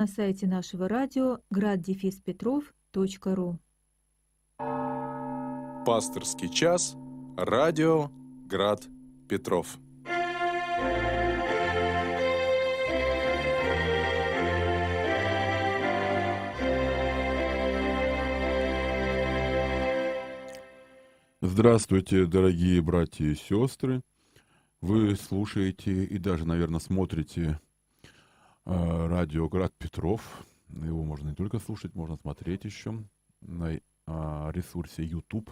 на сайте нашего радио graddefиспетров.ру. Пасторский час. Радио Град Петров. Здравствуйте, дорогие братья и сестры. Вы слушаете и даже, наверное, смотрите радио Град Петров. Его можно не только слушать, можно смотреть еще на э, ресурсе YouTube.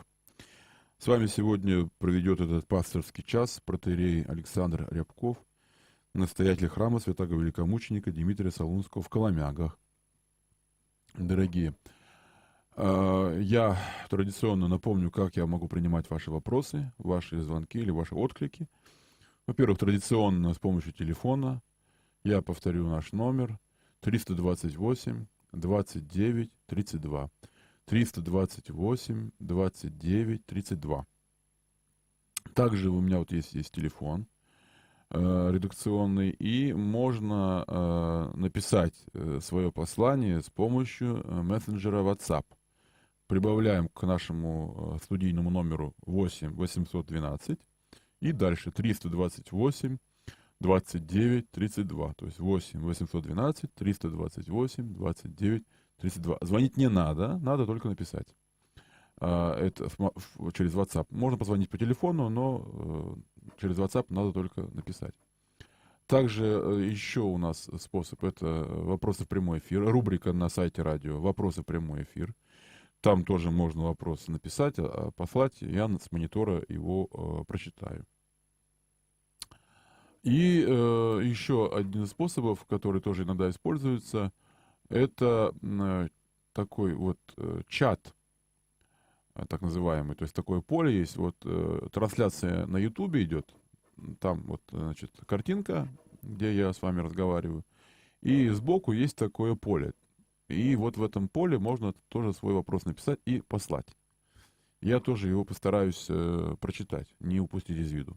С вами сегодня проведет этот пасторский час протерей Александр Рябков, настоятель храма святого великомученика Дмитрия Солунского в Коломягах. Дорогие, э, я традиционно напомню, как я могу принимать ваши вопросы, ваши звонки или ваши отклики. Во-первых, традиционно с помощью телефона. Я повторю наш номер 328 29 32. 328 29 32. Также у меня вот есть, есть телефон э, редакционный, и можно э, написать э, свое послание с помощью э, мессенджера WhatsApp. Прибавляем к нашему э, студийному номеру 8 812 и дальше 328 29 32. То есть 8 812 328 29 32. Звонить не надо, надо только написать. А, это через WhatsApp. Можно позвонить по телефону, но э, через WhatsApp надо только написать. Также э, еще у нас способ, это вопросы в прямой эфир, рубрика на сайте радио «Вопросы в прямой эфир». Там тоже можно вопросы написать, а, послать, я с монитора его э, прочитаю. И э, еще один из способов, который тоже иногда используется, это э, такой вот э, чат, э, так называемый. То есть такое поле есть, вот э, трансляция на Ютубе идет, там вот, значит, картинка, где я с вами разговариваю, и сбоку есть такое поле. И вот в этом поле можно тоже свой вопрос написать и послать. Я тоже его постараюсь э, прочитать, не упустить из виду.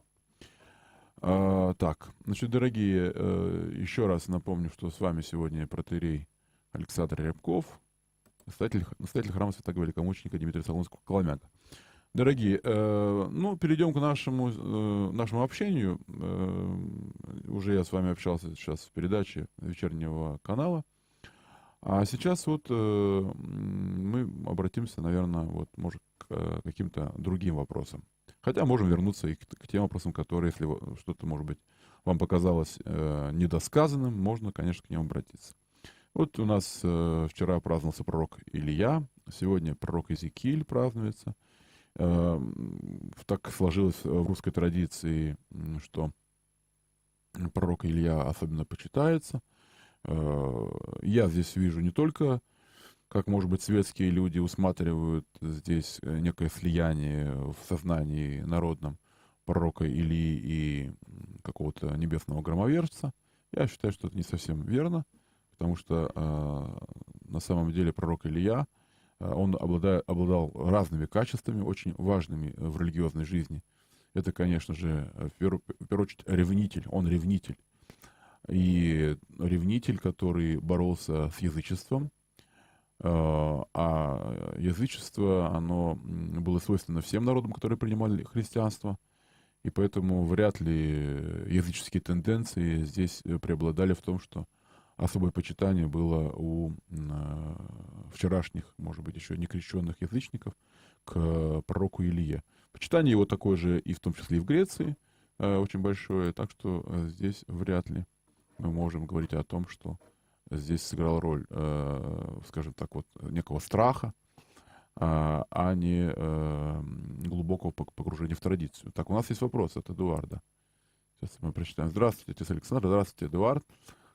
А, так, значит, дорогие, э, еще раз напомню, что с вами сегодня протерей Александр Рябков, настоятель, настоятель храма святого великомученика Дмитрия Солонского Коломяка. Дорогие, э, ну, перейдем к нашему, э, нашему общению. Уже я с вами общался сейчас в передаче вечернего канала. А сейчас вот мы обратимся, наверное, вот, может, к каким-то другим вопросам. Хотя можем вернуться и к, к тем вопросам, которые, если что-то, может быть, вам показалось э, недосказанным, можно, конечно, к ним обратиться. Вот у нас э, вчера праздновался пророк Илья, сегодня пророк Иезекииль празднуется. Э, так сложилось в русской традиции, что пророк Илья особенно почитается. Э, я здесь вижу не только, как, может быть, светские люди усматривают здесь э, некое слияние в сознании народном пророка Илии и какого-то небесного громовержца. Я считаю, что это не совсем верно потому что э, на самом деле пророк Илья, э, он обладая, обладал разными качествами, очень важными в религиозной жизни. Это, конечно же, в первую, в первую очередь ревнитель, он ревнитель. И ревнитель, который боролся с язычеством, а язычество, оно было свойственно всем народам, которые принимали христианство, и поэтому вряд ли языческие тенденции здесь преобладали в том, что особое почитание было у э, вчерашних, может быть, еще не крещенных язычников к пророку Илье. Почитание его такое же и в том числе и в Греции э, очень большое, так что э, здесь вряд ли мы можем говорить о том, что здесь сыграл роль, э, скажем так, вот некого страха, а, а не э, глубокого погружения в традицию. Так, у нас есть вопрос от Эдуарда. Сейчас мы прочитаем. Здравствуйте, отец Александр. Здравствуйте, Эдуард.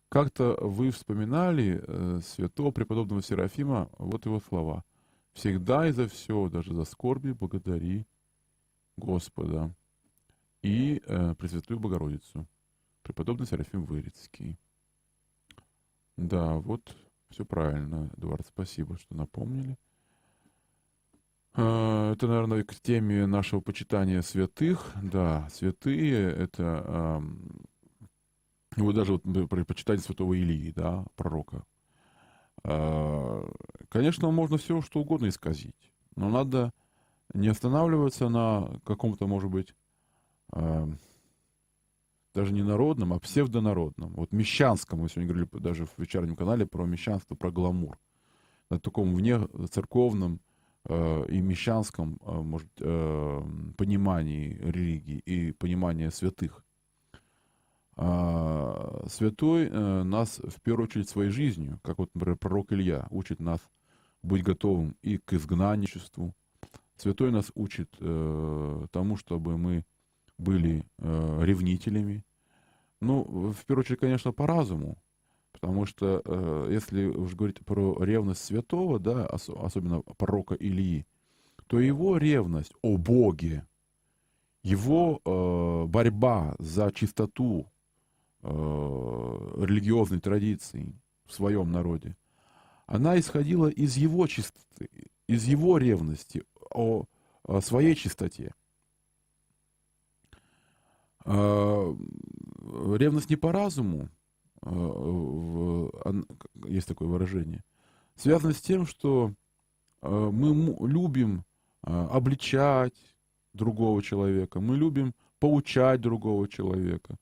Как-то вы вспоминали э, святого преподобного Серафима, вот его слова. «Всегда и за все, даже за скорби, благодари Господа и э, Пресвятую Богородицу». Преподобный Серафим Вырицкий. Да, вот все правильно, Эдуард, спасибо, что напомнили. Э, это, наверное, к теме нашего почитания святых. Да, святые — это вот даже вот почитать святого Илии, да, пророка. Э, конечно, можно все что угодно исказить, но надо не останавливаться на каком-то, может быть, даже не народном, а псевдонародном. Вот мещанском, мы сегодня говорили даже в вечернем канале про мещанство, про гламур. На таком вне церковном э, и мещанском э, может, э, понимании религии и понимании святых. А, святой э, нас в первую очередь своей жизнью, как вот, например, пророк Илья учит нас быть готовым и к изгнанничеству. Святой нас учит э, тому, чтобы мы были э, ревнителями. Ну, в первую очередь, конечно, по разуму, потому что э, если уж говорить про ревность святого, да, ос- особенно пророка Ильи, то его ревность о Боге, его э, борьба за чистоту э, религиозной традиции в своем народе, она исходила из его чистоты, из его ревности о, о своей чистоте. Э, ревность не по разуму, ан- есть такое выражение, связана с тем, что э, мы любим обличать другого человека, мы любим поучать другого человека,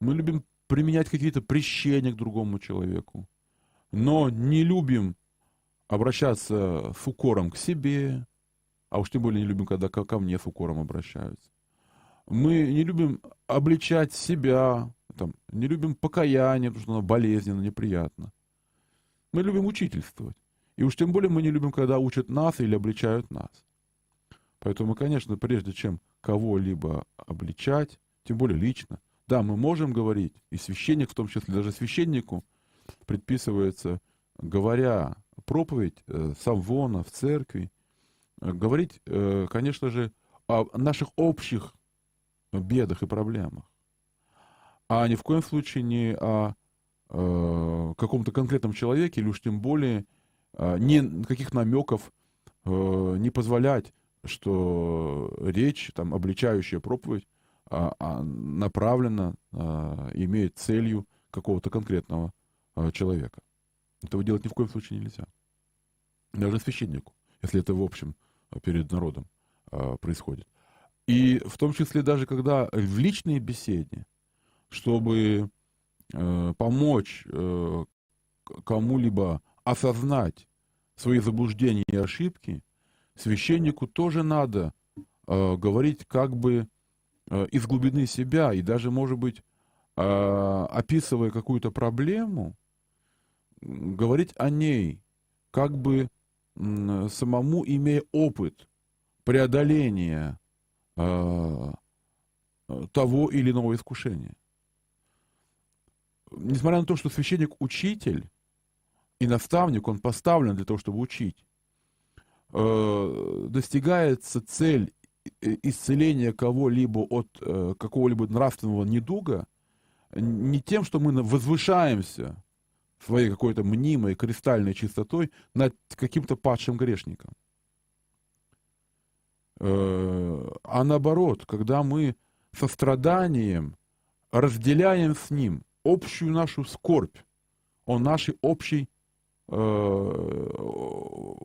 мы любим применять какие-то прещения к другому человеку, но не любим обращаться с укором к себе, а уж тем более не любим, когда ко ко мне с укором обращаются. Мы не любим обличать себя, там, не любим покаяние, потому что оно болезненно, неприятно. Мы любим учительствовать. И уж тем более мы не любим, когда учат нас или обличают нас. Поэтому, конечно, прежде чем кого-либо обличать, тем более лично, да, мы можем говорить, и священник в том числе, даже священнику предписывается, говоря проповедь э, с амвона в церкви, э, говорить, э, конечно же, о наших общих бедах и проблемах, а ни в коем случае не о э, каком-то конкретном человеке, или уж тем более э, никаких намеков э, не позволять, что речь, там, обличающая проповедь, а, направлена, а, имеет целью какого-то конкретного а, человека. Этого делать ни в коем случае нельзя. Даже священнику, если это в общем а, перед народом а, происходит. И в том числе даже когда в личной беседе, чтобы э, помочь э, кому-либо осознать свои заблуждения и ошибки, священнику тоже надо э, говорить как бы э, из глубины себя и даже, может быть, э, описывая какую-то проблему, говорить о ней, как бы м, самому имея опыт преодоления э, э, того или иного искушения. Несмотря на то, что священник учитель и наставник, он поставлен для того, чтобы учить, э, достигается цель исцеления кого-либо от э, какого-либо нравственного недуга не тем, что мы возвышаемся своей какой-то мнимой кристальной чистотой над каким-то падшим грешником. Э, А наоборот, когда мы состраданием разделяем с ним общую нашу скорбь о нашей общей э,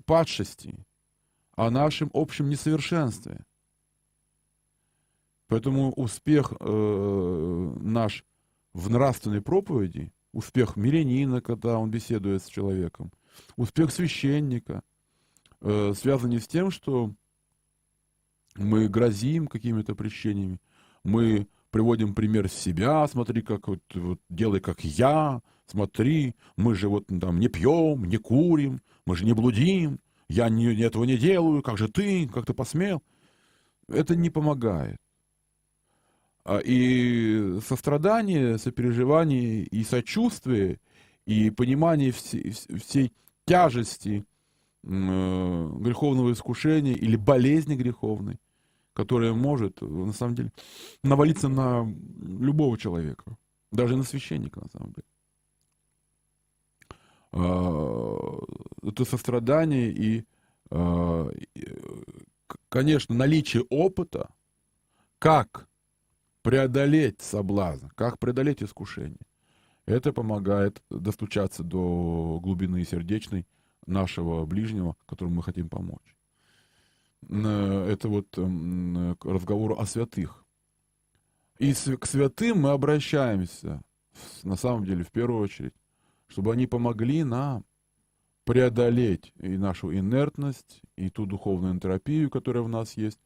падшести, о нашем общем несовершенстве. Поэтому успех э, наш в нравственной проповеди, успех мирянина, когда он беседует с человеком, успех священника э, связан не с тем, что мы грозим какими-то прещениями, мы приводим пример себя, смотри, как вот, вот делай, как я, смотри, мы же вот там не пьем, не курим, мы же не блудим, я не, этого не делаю, как же ты, как ты посмел. Это не помогает. А, И сострадание, сопереживание и сочувствие, и понимание всей, всей тяжести э, греховного искушения или болезни греховной, которая может, на самом деле, навалиться на любого человека, даже на священника, на самом деле. А, Это сострадание и, а, конечно, наличие опыта, как преодолеть соблазн, как преодолеть искушение. Это помогает достучаться до глубины сердечной нашего ближнего, которому мы хотим помочь. Это вот к разговору о святых. И к святым мы обращаемся, на самом деле, в первую очередь, чтобы они помогли нам преодолеть и нашу инертность, и ту духовную энтропию, которая в нас есть,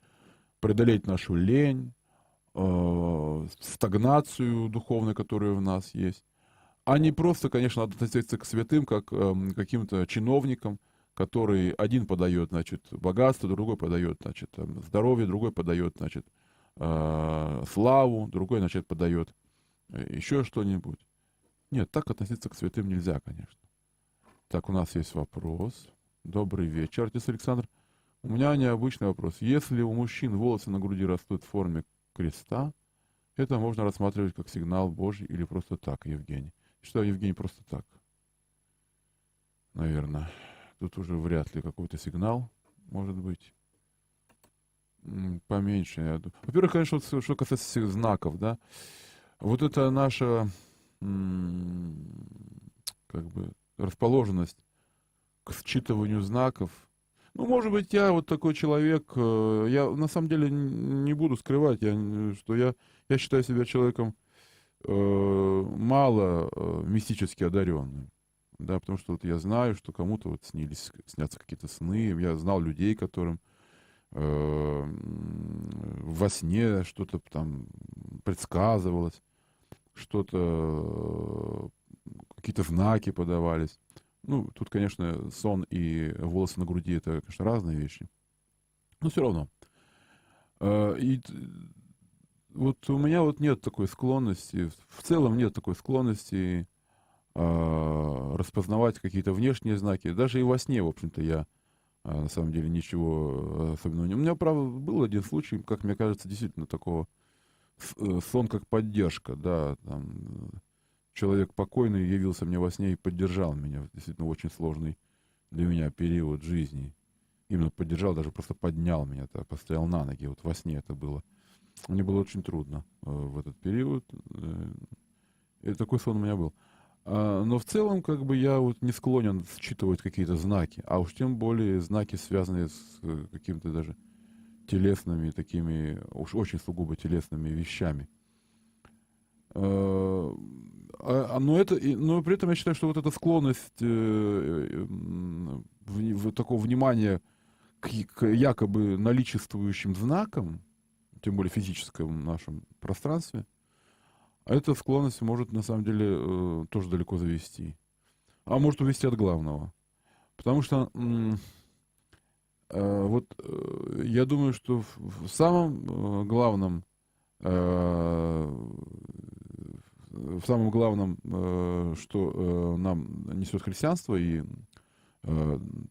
преодолеть нашу лень, э, стагнацию духовную, которая в нас есть. А не просто, конечно, надо относиться к святым, как э, каким-то чиновникам, который один подает, значит, богатство, другой подает, значит, здоровье, другой подает, значит, э, славу, другой, значит, подает э, еще что-нибудь. Нет, так относиться к святым нельзя, конечно. Так, у нас есть вопрос. Добрый вечер, отец Александр. У меня необычный вопрос. Если у мужчин волосы на груди растут в форме креста, это можно рассматривать как сигнал Божий или просто так, Евгений. Считаю, Евгений, просто так. Наверное. Тут уже вряд ли какой-то сигнал может быть. Поменьше, я думаю. Во-первых, конечно, вот, что касается знаков, да, вот это наша как бы расположенность к считыванию знаков. Ну, может быть, я вот такой человек, э, я на самом деле не буду скрывать, я, что я, я считаю себя человеком э, мало э, мистически одаренным. Да, потому что вот я знаю, что кому-то вот снились, снятся какие-то сны. Я знал людей, которым э, во сне что-то там предсказывалось, что-то, какие-то знаки подавались. Ну, тут, конечно, сон и волосы на груди — это, конечно, разные вещи. Но все равно. Э, и вот у меня вот нет такой склонности, в целом нет такой склонности э, распознавать какие-то внешние знаки. Даже и во сне, в общем-то, я э, на самом деле ничего особенного не... У меня, правда, был один случай, как мне кажется, действительно такого э, сон как поддержка, да, там, человек покойный явился мне во сне и поддержал меня, действительно очень сложный для меня период жизни. Именно поддержал, даже просто поднял меня, так, постоял на ноги, вот во сне это было. Мне было очень трудно э, в этот период. Э, такой сон у меня был. А, но в целом, как бы я вот не склонен считывать какие-то знаки, а уж тем более знаки, связанные с э, какими-то даже телесными, такими, уж очень сугубо телесными вещами. А, а, но, это, но при этом я считаю, что вот эта склонность э, такого внимания к якобы наличествующим знакам, тем более физическом нашем пространстве, эта склонность может на самом деле э, тоже далеко завести. А может увести от главного. Потому что э, вот э, я думаю, что в, самом главном в самом главном, что нам несет христианство и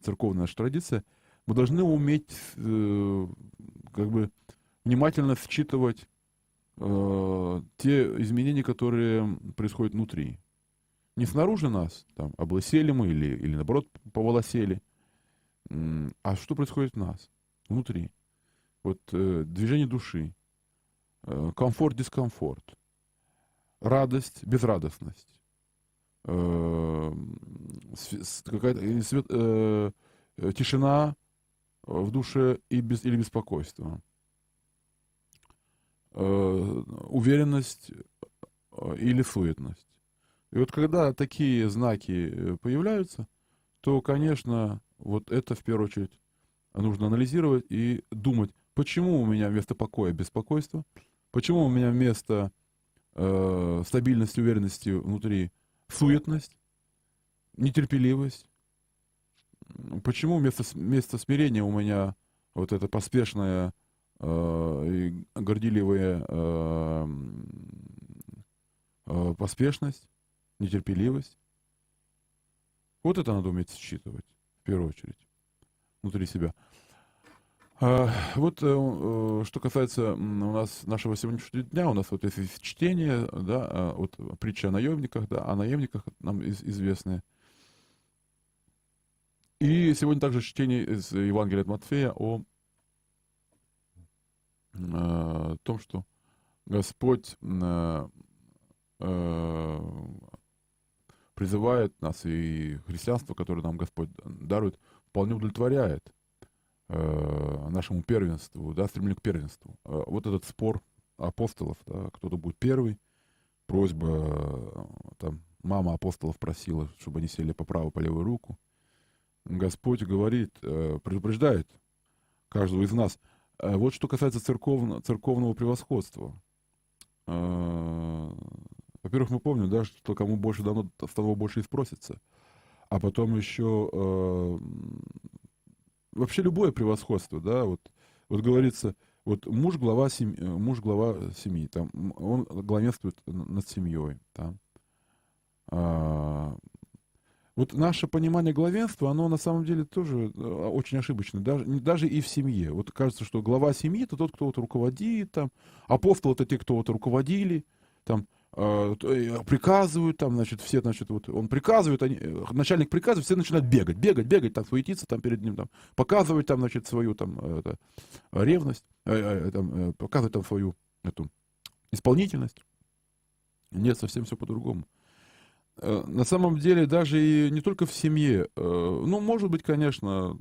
церковная наша традиция, мы должны уметь как бы внимательно считывать э, те изменения, которые происходят внутри. Не снаружи нас, там, облысели мы или, или наоборот поволосели, а что происходит в нас, внутри. Вот э, движение души, э, комфорт, дискомфорт, радость, безрадостность, э, какая-то э, э, тишина в душе и без, или беспокойство Э, уверенность э, или суетность. И вот когда такие знаки э, появляются, то, конечно, вот это в первую очередь нужно анализировать и думать, почему у меня вместо покоя беспокойство, почему у меня вместо э, стабильности, уверенности внутри суетность, нетерпеливость, почему вместо, вместо смирения у меня вот это поспешное Э, горделивая э, э, поспешность, нетерпеливость. Вот это надо уметь считывать, в первую очередь, внутри себя. Вот что касается у нас нашего сегодняшнего дня, у нас вот есть чтение, да, вот притча о наемниках, да, о наемниках нам известные. И сегодня также чтение из Евангелия от Матфея о том, что Господь э, призывает нас, и христианство, которое нам Господь дарует, вполне удовлетворяет э, нашему первенству, да, стремлению к первенству. Э, вот этот спор апостолов, да, кто-то будет первый, просьба, э, там, мама апостолов просила, чтобы они сели по правую, по левую руку. Господь говорит, э, предупреждает каждого из нас. Э, вот что касается церковно, церковного превосходства. Э, во-первых, мы помним, да, что кому больше дано, с того больше и спросится. А потом еще э, вообще любое превосходство, да, вот, вот говорится, вот муж глава семьи, муж глава семьи, там, он главенствует над семьей, там. А, вот наше понимание главенства, оно на самом деле тоже э, очень ошибочно, даже, даже и в семье. Вот кажется, что глава семьи это тот, кто вот руководит, там, апостол это те, кто вот руководили, там, э, э, приказывают, там, значит, все, значит, вот он приказывает, они, начальник приказывает, все начинают бегать, бегать, бегать, там, суетиться там перед ним, там, показывать там, значит, свою там это, ревность, э, э, там, показывать там свою эту исполнительность. Нет, совсем все по-другому. Э, на самом деле даже и не только в семье. Э, ну, может быть, конечно,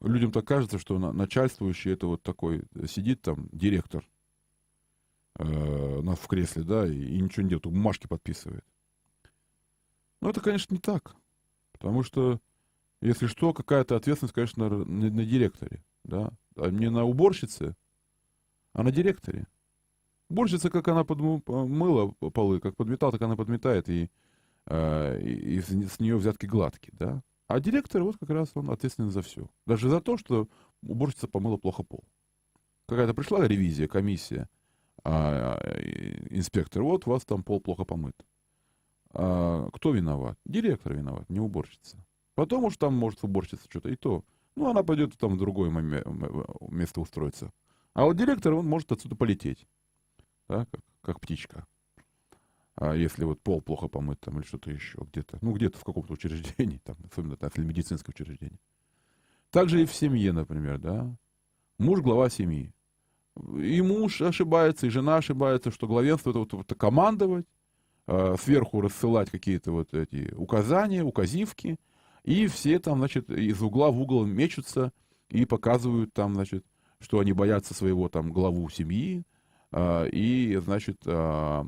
людям так кажется, что начальствующий это вот такой, сидит там директор э, в кресле, да, и, ничего не делает, бумажки подписывает. Но это, конечно, не так. Потому что, если что, какая-то ответственность, конечно, на, на директоре, да, а не на уборщице, а на директоре. Уборщица, как она подмыла полы, как подметала, так она подметает, и, и, и с нее взятки гладкие, да. А директор, вот как раз он ответственен за все. Даже за то, что уборщица помыла плохо пол. Какая-то пришла ревизия, комиссия, а, инспектор, вот у вас там пол плохо помыт. А, кто виноват? Директор виноват, не уборщица. Потом уж там может уборщица что-то и то. Ну, она пойдет там в другое место устроиться. А вот директор, он может отсюда полететь да, как, как птичка. А если вот пол плохо помыт там или что-то еще где-то, ну где-то в каком-то учреждении, там, особенно если медицинское учреждение. Также и в семье, например, да. Муж глава семьи. И муж ошибается, и жена ошибается, что главенство это вот, вот командовать, э, сверху рассылать какие-то вот эти указания, указивки, и все там, значит, из угла в угол мечутся и показывают там, значит, что они боятся своего там главу семьи, и, значит, а,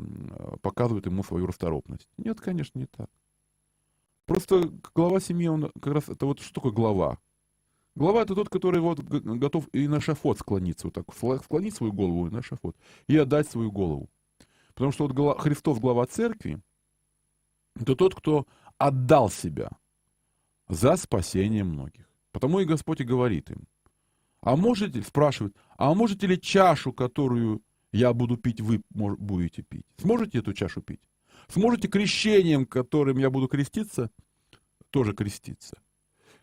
показывают ему свою расторопность. Нет, конечно, не так. Просто глава семьи, он как раз, это вот что такое глава? Глава это тот, который вот готов и на шафот склониться, вот так, склонить свою голову и на шафот, и отдать свою голову. Потому что вот Христос, глава церкви, это тот, кто отдал себя за спасение многих. Потому и Господь и говорит им. А можете, спрашивает, а можете ли чашу, которую я буду пить, вы будете пить. Сможете эту чашу пить? Сможете крещением, которым я буду креститься, тоже креститься?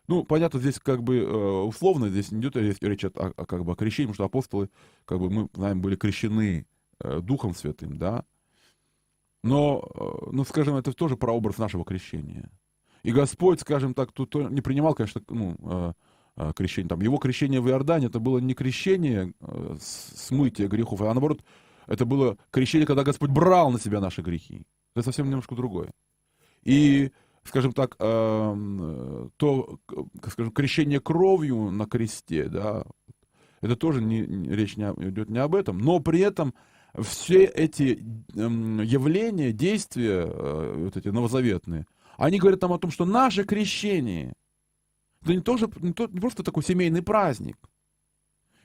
Ну, понятно, здесь как бы э, условно, здесь не идет речь о, о, как бы о крещении, потому что апостолы, как бы мы знаем, были крещены э, Духом Святым, да. Но, э, ну, скажем, это тоже прообраз нашего крещения. И Господь, скажем так, тут не принимал, конечно, ну, крещение. Там, его крещение в Иордане, это было не крещение э, смытия грехов, а наоборот, это было крещение, когда Господь брал на себя наши грехи. Это совсем немножко другое. И, скажем так, э, то, скажем, крещение кровью на кресте, да, это тоже не, речь не, идет не об этом, но при этом все эти эм, явления, действия, вот эти новозаветные, они говорят нам о том, что наше крещение – это не, тоже, не, то, не просто такой семейный праздник.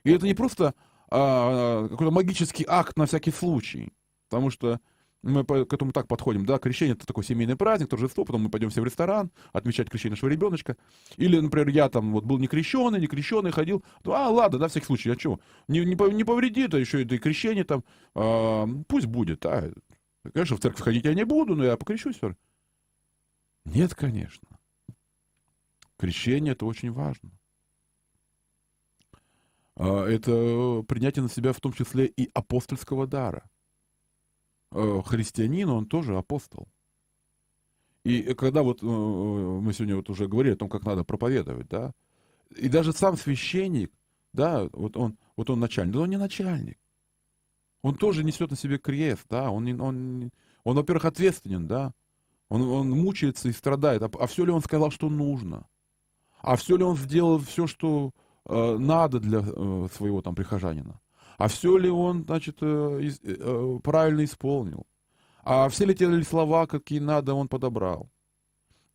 И это не просто а, какой-то магический акт на всякий случай. Потому что мы к этому так подходим, да, крещение это такой семейный праздник, торжество, потом мы пойдем все в ресторан, отмечать крещение нашего ребеночка. Или, например, я там вот был не крещеный, не крещеный, ходил, а, ладно, да, всякий случай, а что, не, не, не повредит, а еще это и крещение там, а, пусть будет, а, конечно, в церковь ходить я не буду, но я покрещусь. Нет, конечно. Крещение – это очень важно. А, это принятие на себя в том числе и апостольского дара. А, христианин, он тоже апостол. И когда вот э, мы сегодня вот уже говорили о том, как надо проповедовать, да, и даже сам священник, да, вот он, вот он начальник, но он не начальник. Он тоже несет на себе крест, да, он, он, он во-первых, ответственен, да, Он, он мучается и страдает. А, а все ли он сказал, что нужно? А все ли он сделал все, что э, надо для э, своего там прихожанина? А все ли он, значит, э, из, э, правильно исполнил? А все ли те слова, какие надо, он подобрал?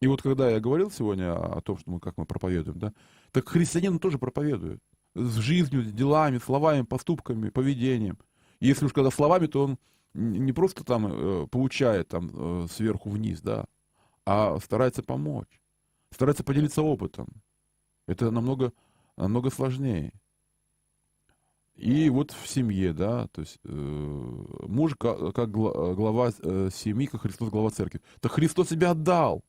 И вот когда я говорил сегодня о том, что мы, как мы проповедуем, да, так христианин тоже проповедует. С жизнью, с делами, словами, поступками, поведением. И если уж когда словами, то он не просто там э, получает там э, сверху вниз, да, а старается помочь, старается поделиться опытом. Это намного, намного сложнее. И вот в семье, да, то есть э, муж как, как глава э, семьи, как Христос глава церкви. Так Христос себя отдал.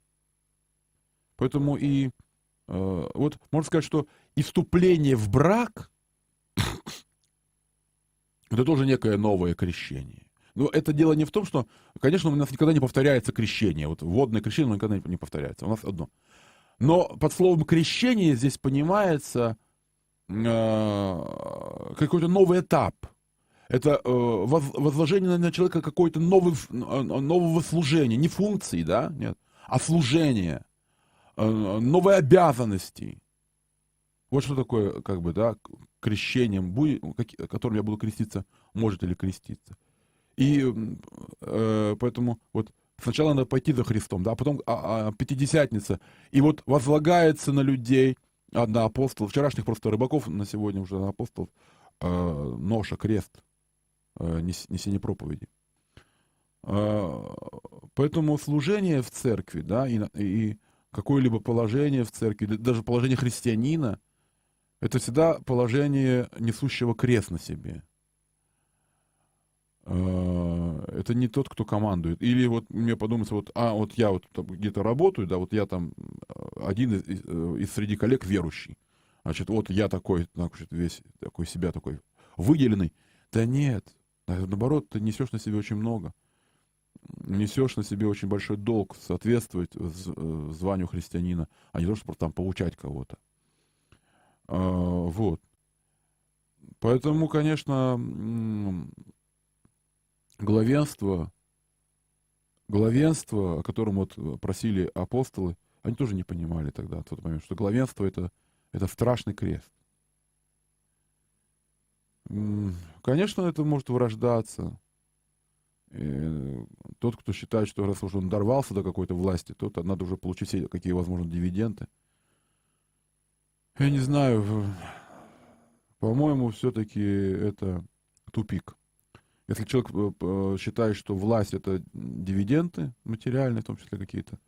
Поэтому и э, вот можно сказать, что и вступление в брак это тоже некое новое крещение. Но это дело не в том, что, конечно, у нас никогда не повторяется крещение. Вот водное крещение никогда не повторяется. У нас одно. Но под словом крещение здесь понимается э, какой-то новый этап. Это э, возложение на человека какой-то э, нового служения. Не функции, да, нет, а служения. Э, новые обязанности. Вот что такое, как бы, да, крещением, которым я буду креститься, может ли креститься. И э, поэтому вот сначала надо пойти за Христом, да, а потом а, а, Пятидесятница. И вот возлагается на людей, одна апостол, вчерашних просто рыбаков, на сегодня уже на апостолов, э, ноша, крест, э, несение проповеди. Э, поэтому служение в церкви, да, и, и какое-либо положение в церкви, даже положение христианина, это всегда положение несущего крест на себе. Э, это не тот, кто командует. Или вот мне подумается, вот, а, вот я вот где-то работаю, да, вот я там э, один из, э, из среди коллег верующий. Значит, вот я такой, значит, весь такой себя такой выделенный. Да нет, наоборот, ты несешь на себе очень много. Несешь на себе очень большой долг соответствовать званию христианина, а не то, чтобы там получать кого-то. А, вот. Поэтому, конечно, главенство, главенство, о котором вот просили апостолы, они тоже не понимали тогда, в тот момент, что главенство это, это страшный крест. Конечно, это может вырождаться. И тот, кто считает, что раз уж он дорвался до какой-то власти, то надо уже получить все какие возможны дивиденды. Я не знаю, по-моему, все-таки это тупик. Если человек э, э, считает, что власть это дивиденды материальные, в том числе какие-то,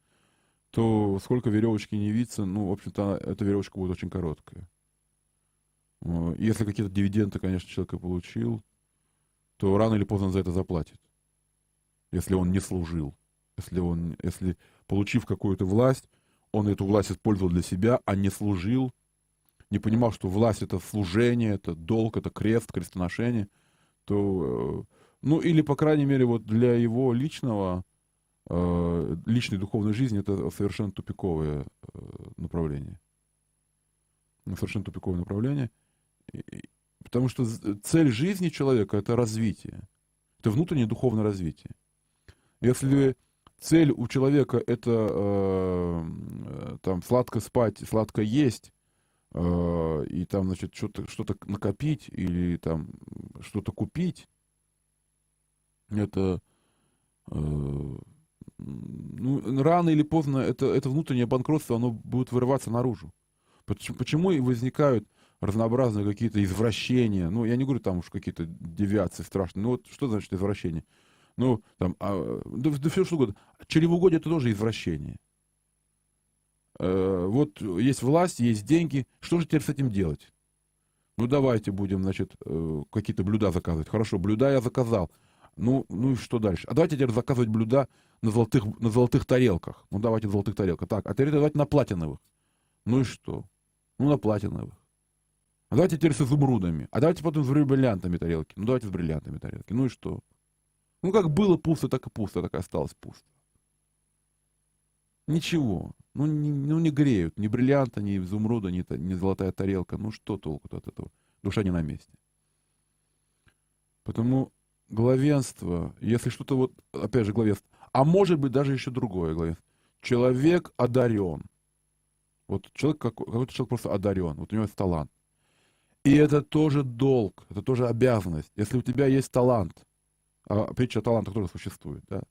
то сколько веревочки не виться, ну, в общем-то, эта веревочка будет очень короткая. Если какие-то дивиденды, конечно, человек и получил, то рано или поздно за это заплатит. Если он не служил. Если он, если получив какую-то власть, он эту власть использовал для себя, а не служил, не понимал, что власть это служение, это долг, это крест, крестоношение – то, э, ну или, по крайней мере, вот для его личного, э, личной духовной жизни это совершенно тупиковое э, направление. Совершенно тупиковое направление. Потому что цель жизни человека — это развитие. Это внутреннее духовное развитие. Если цель у человека — это там сладко спать, сладко есть, и там, значит, что-то что накопить или там что-то купить, это э, ну, рано или поздно это, это внутреннее банкротство, оно будет вырываться наружу. Почему, почему и возникают разнообразные какие-то извращения, ну, я не говорю там уж какие-то девиации страшные, ну, вот что значит извращение? Ну, там, а, да, да все что угодно. Чревоугодие это тоже извращение. Э, вот есть власть, есть деньги, что же теперь с этим делать? Ну, давайте будем, значит, э, какие-то блюда заказывать. Хорошо, блюда я заказал. Ну, ну и что дальше? А давайте теперь заказывать блюда на золотых, на золотых тарелках. Ну, давайте золотых тарелках. Так, а теперь давайте на платиновых. Ну и что? Ну, на платиновых. А давайте теперь с изумрудами. А давайте потом с бриллиантами тарелки. Ну, давайте с бриллиантами тарелки. Ну и что? Ну, как было пусто, так и пусто, так и осталось пусто. Ничего. Ну не, ну, не греют. Ни бриллианта, ни изумруда, ни, ни золотая тарелка. Ну, что толку от этого? Душа не на месте. Потому главенство, если что-то вот, опять же, главенство, А может быть даже еще другое, говорит. Человек одарен. Вот человек, какой-то человек просто одарен, вот у него есть талант. И это тоже долг, это тоже обязанность. Если у тебя есть талант, а притча о талантах тоже существует, да,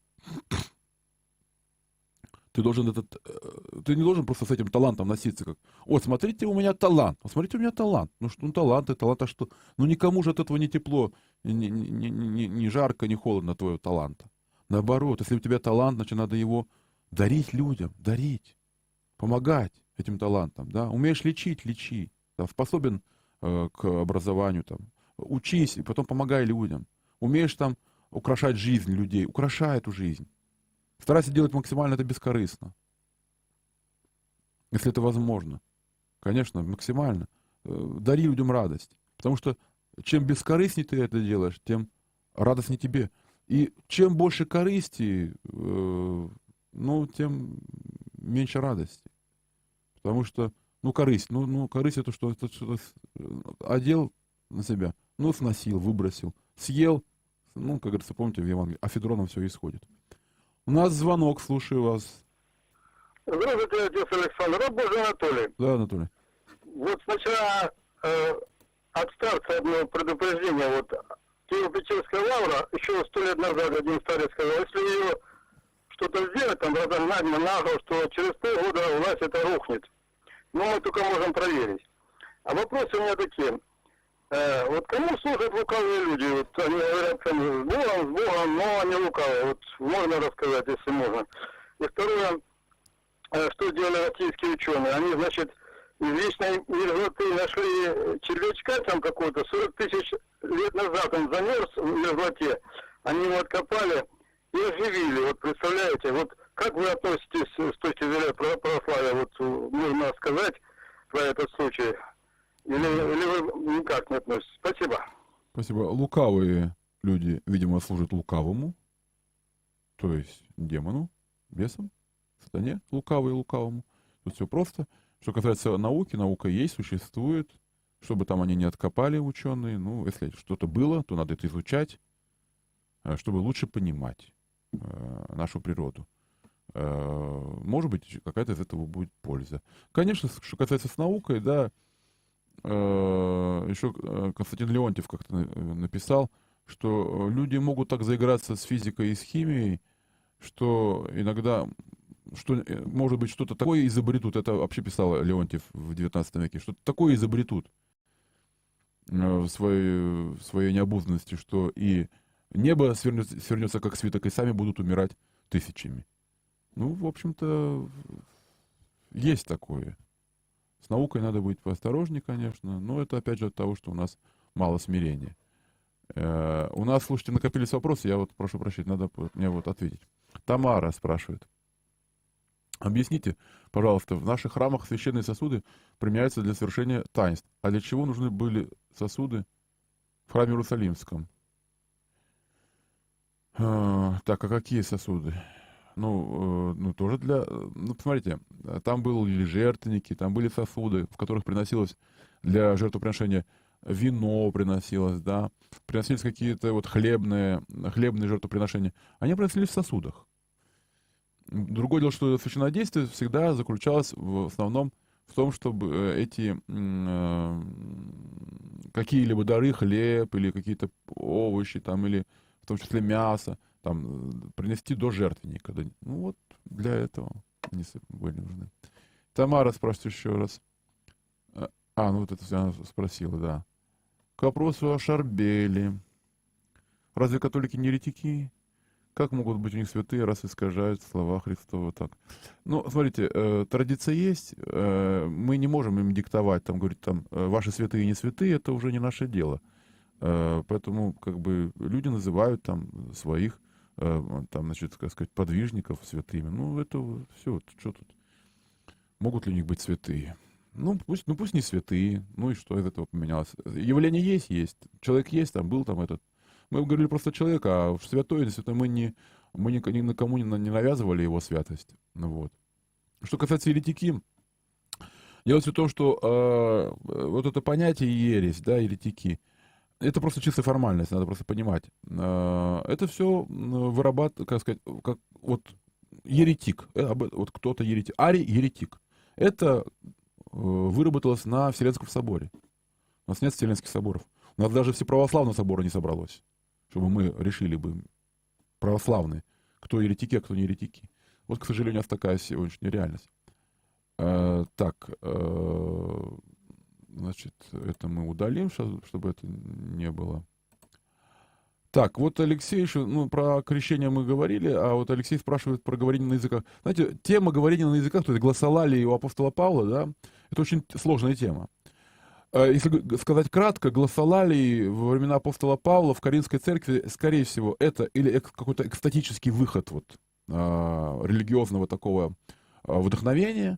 ты должен этот, э, ты не должен просто с этим талантом носиться, как, о, смотрите, у меня талант, о, смотрите, у меня талант. Ну что, ну талант и талант, а что? Ну никому же от этого не тепло, не, не, не, не, жарко, не холодно твоего таланта. Наоборот, если у тебя талант, значит, надо его дарить людям, дарить, помогать этим талантам, да. Умеешь лечить, лечи, да, способен э, к образованию, там, учись и потом помогай людям. Умеешь там украшать жизнь людей, украшай эту жизнь. Старайся делать максимально это бескорыстно. Если это возможно. Конечно, максимально. Э, дари людям радость. Потому что чем бескорыстнее ты это делаешь, тем радостнее тебе. И чем больше корысти, э, ну, тем меньше радости. Потому что, ну, корысть, ну, ну корысть это что? Это что-то э, одел на себя, ну, сносил, выбросил, съел, ну, как говорится, помните, в Евангелии, афедроном все исходит. У нас звонок, слушаю вас. Здравствуйте, отец Александр. Раб Божий Анатолий. Да, Анатолий. Вот сначала э, от старца одно предупреждение. Вот Киево-Печерская лавра еще сто лет назад один старец сказал, если ее что-то сделать, там, разогнать на нагло, что через полгода власть это рухнет. Но мы только можем проверить. А вопросы у меня такие. Э, вот кому служат лукавые люди? Вот они говорят там, с Богом, с Богом, но они лукавые. Вот можно рассказать, если можно. И второе, э, что сделали российские ученые? Они, значит, из вечной мерзлоты нашли червячка там какого-то, 40 тысяч лет назад он замерз в мерзлоте. Они его откопали и оживили. Вот представляете, вот как вы относитесь с точки зрения православия, вот можно сказать про этот случай? Или, или вы никак не относитесь? Спасибо. Спасибо. Лукавые люди, видимо, служат лукавому, то есть демону, бесам, сатане, лукавые лукавому. Тут все просто. Что касается науки, наука есть, существует. Чтобы там они не откопали ученые, ну, если что-то было, то надо это изучать, э, чтобы лучше понимать э, нашу природу. Э, может быть, какая-то из этого будет польза. Конечно, что касается с наукой, да, еще э, Константин Леонтьев как-то написал, что люди могут так заиграться с физикой и с химией, что иногда что, э, может быть, что-то такое изобретут, это вообще писал Леонтьев в 19 веке, что-то такое изобретут в своей, в своей необузданности, что и небо свернется, свернется как свиток, и сами будут умирать тысячами. Ну, в общем-то, есть такое. С наукой надо быть поосторожнее, конечно, но это опять же от того, что у нас мало смирения. Э, у нас, слушайте, накопились вопросы, я вот прошу прощения, надо мне вот ответить. Тамара спрашивает. Объясните, пожалуйста, в наших храмах священные сосуды применяются для совершения таинств. А для чего нужны были сосуды в храме Иерусалимском? Э, так, а какие сосуды? Ну, э, ну, тоже для... Э, ну, посмотрите, там были жертвенники, там были сосуды, в которых приносилось для жертвоприношения вино приносилось, да, приносились какие-то вот хлебные, хлебные жертвоприношения. Они приносились в сосудах. Другое дело, что священнодействие всегда заключалось в основном в том, чтобы э, эти э, какие-либо дары, хлеб или какие-то овощи, там, или в том числе мясо, там, принести до жертвенника. Ну вот для этого они были нужны. Тамара спрашивает еще раз. А, а, ну вот это она спросила, да. К вопросу о Шарбеле. Разве католики не еретики? Как могут быть у них святые, раз искажают слова Христова так? Ну, смотрите, э, традиция есть, э, мы не можем им диктовать, там, говорить, там, э, ваши святые и не святые, это уже не наше дело. Э, поэтому, как бы, люди называют там своих Э, там, значит, как сказать, подвижников святыми. Ну, это все, что тут? Могут ли у них быть святые? Ну пусть, ну, пусть не святые. Ну и что из этого поменялось? Явление есть, есть. Человек есть, там был там этот. Мы говорили просто человек, а святой святой мы не, мы ни, ни на кому не, не навязывали его святость. Ну, вот. Что касается еретики, дело в том, что э, вот это понятие ересь, да, еретики, это просто чистая формальность, надо просто понимать. А, это все вырабатывает, как сказать, как вот еретик, э, об- вот кто-то еретик, Арий еретик. Это э, выработалось на Вселенском соборе. У нас нет Вселенских соборов. У нас даже всеправославного собора не собралось, чтобы мы решили бы православные, кто еретики, а кто не еретики. Вот, к сожалению, у нас такая сегодняшняя реальность. Э, так, э, значит, это мы удалим, чтобы это не было. Так, вот Алексей еще, ну, про крещение мы говорили, а вот Алексей спрашивает про говорение на языках. Знаете, тема говорения на языках, то есть гласолалии у апостола Павла, да, это очень сложная тема. Э, Если сказать кратко, гласолалии во времена апостола Павла в Каринской церкви, скорее всего, это или какой-то экстатический выход вот, а, религиозного такого а, вдохновения.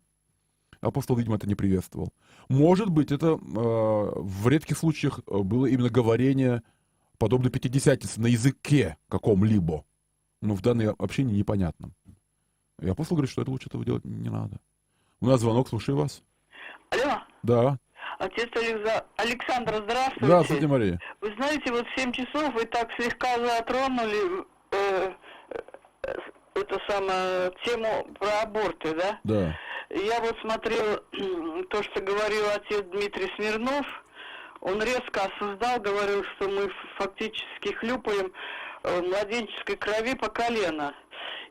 Апостол, видимо, это не приветствовал. Может быть, это а, в редких случаях а, было именно говорение, подобно пятидесятнице, на языке каком-либо. Но в данной общении непонятном. И апостол говорит, что это лучше этого делать не надо. У нас звонок, слушаю вас. Алло, Да. отец Алекса- Александр, здравствуйте. Здравствуйте, Мария. Вы знаете, вот в 7 часов вы так слегка затронули э, э, эту самую тему про аборты, да? Да. Я вот смотрел то, что говорил отец Дмитрий Смирнов. Он резко осуждал, говорил, что мы фактически хлюпаем э, младенческой крови по колено.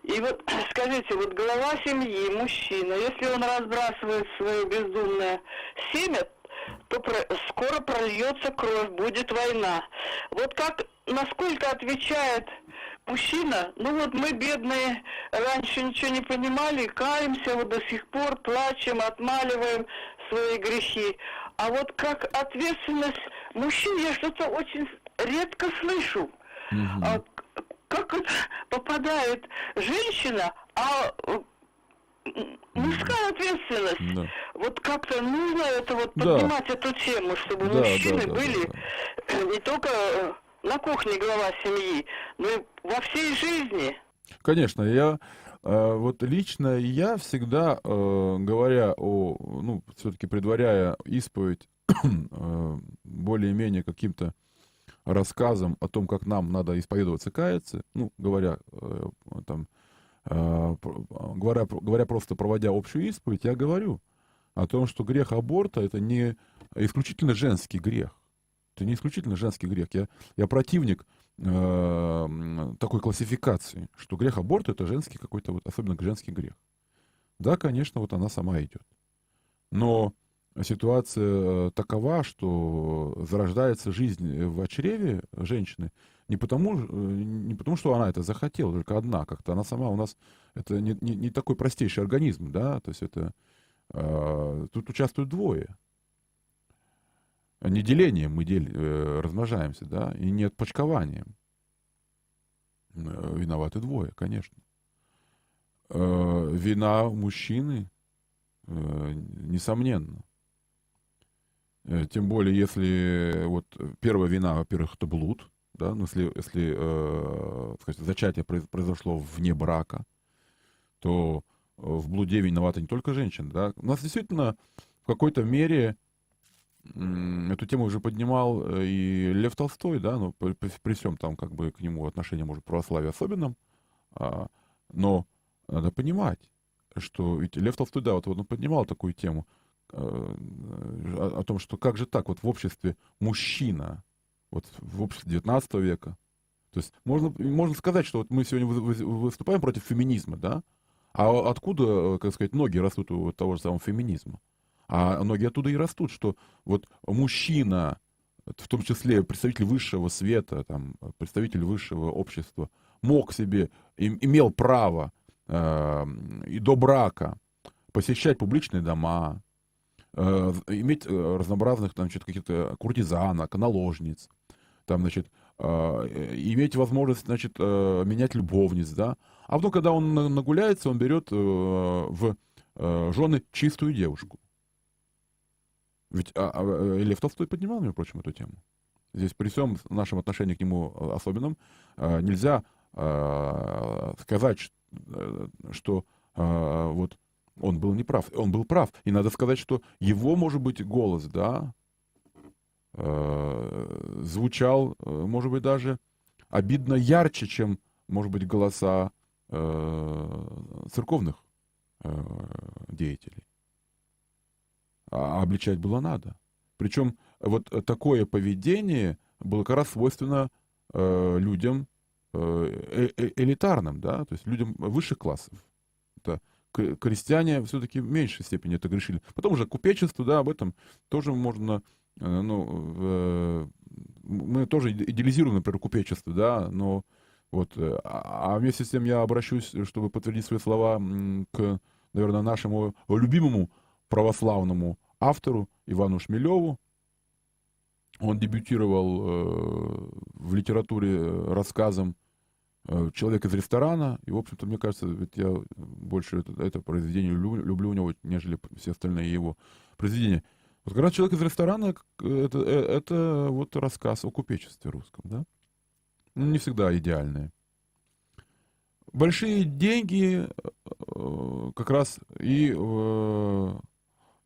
И вот скажите, вот глава семьи, мужчина, если он разбрасывает свое бездумное семя, то про- скоро прольется кровь, будет война. Вот как, насколько отвечает мужчина, ну вот мы бедные, раньше ничего не понимали, каемся вот до сих пор, плачем, отмаливаем свои грехи. А вот как ответственность мужчин я что-то очень редко слышу. Мгм. А как попадает женщина, а мужская ответственность. Да. Вот как-то нужно это вот Да. поднимать эту тему, чтобы Да, мужчины да, да, были да, э, не только э, на кухне глава семьи, но и во всей жизни. Конечно, я э, вот лично я всегда, э, говоря о, ну, все-таки предваряя исповедь э, более-менее каким-то рассказом о том, как нам надо исповедоваться, каяться, ну, говоря там, говоря, говоря просто проводя общую исповедь, я говорю о том, что грех аборта это не исключительно женский грех. Это не исключительно женский грех. Я, я противник э, такой классификации, что грех аборта это женский какой-то вот особенно женский грех. Да, конечно, вот она сама идет. Но ситуация э, такова, что зарождается жизнь в чреве женщины не потому, э, не потому, что она это захотела, только одна, как-то она сама у нас, это не, не, не такой простейший организм, да, то есть это, э, тут участвуют двое. Не делением мы дель, э, размножаемся, да, и не отпочкованием. Э, Виноваты двое, конечно. Э, Вина мужчины, э, несомненно. Э, Тем более, если вот первая вина, во-первых, это блуд, да, ну, если, если э, сказать, зачатие произ- произошло вне брака, то э, в блуде виновата не только женщина, да. У нас действительно в какой-то мере эту тему уже поднимал э, и Лев Толстой, да, ну, при, при- всем там, как бы, к нему отношение, может, православия особенном, а, но надо понимать, что ведь Лев Толстой, да, вот он поднимал такую тему э, о, о том, что как же так, вот в обществе мужчина, вот в обществе 19 века, то есть можно, можно сказать, что вот мы сегодня вы- вы- выступаем против феминизма, да, а откуда, э, как сказать, ноги растут у того же самого феминизма? А ноги оттуда и растут, что вот мужчина, в том числе представитель высшего света, там, представитель высшего общества, мог себе, им- имел право э, и до брака посещать публичные дома, э, иметь э, разнообразных там, значит, каких-то куртизанок, наложниц, там, значит, э, иметь возможность, значит, э, менять любовниц, да. А потом, когда он на- нагуляется, он берет э, в э, жены чистую девушку. Ведь а, а, э, Лев Толстой поднимал, между прочим, эту тему. Здесь при всем нашем отношении к нему э, особенном э, нельзя э, сказать, э, что э, вот он был неправ. Он был прав. И надо сказать, что его, может быть, голос, да, э, звучал, может быть, даже обидно ярче, чем, может быть, голоса э, церковных э, деятелей. А обличать было надо. Причем вот такое поведение было как раз свойственно э, людям э, э, элитарным, да, то есть людям высших классов. Это крестьяне все-таки в меньшей степени это грешили. Потом уже купечество, да, об этом тоже можно, э, ну, э, мы тоже идеализируем, например, купечество, да, но вот, э, а, а вместе с тем я обращусь, чтобы подтвердить свои слова к, наверное, нашему любимому православному автору Ивану Шмелеву. Он дебютировал э, в литературе э, рассказом э, «Человек из ресторана». И, в общем-то, мне кажется, ведь я больше это, это произведение люблю, люблю у него, нежели все остальные его произведения. Вот как раз «Человек из ресторана» это, это, вот рассказ о купечестве русском, да? Ну, не всегда идеальные. Большие деньги как раз и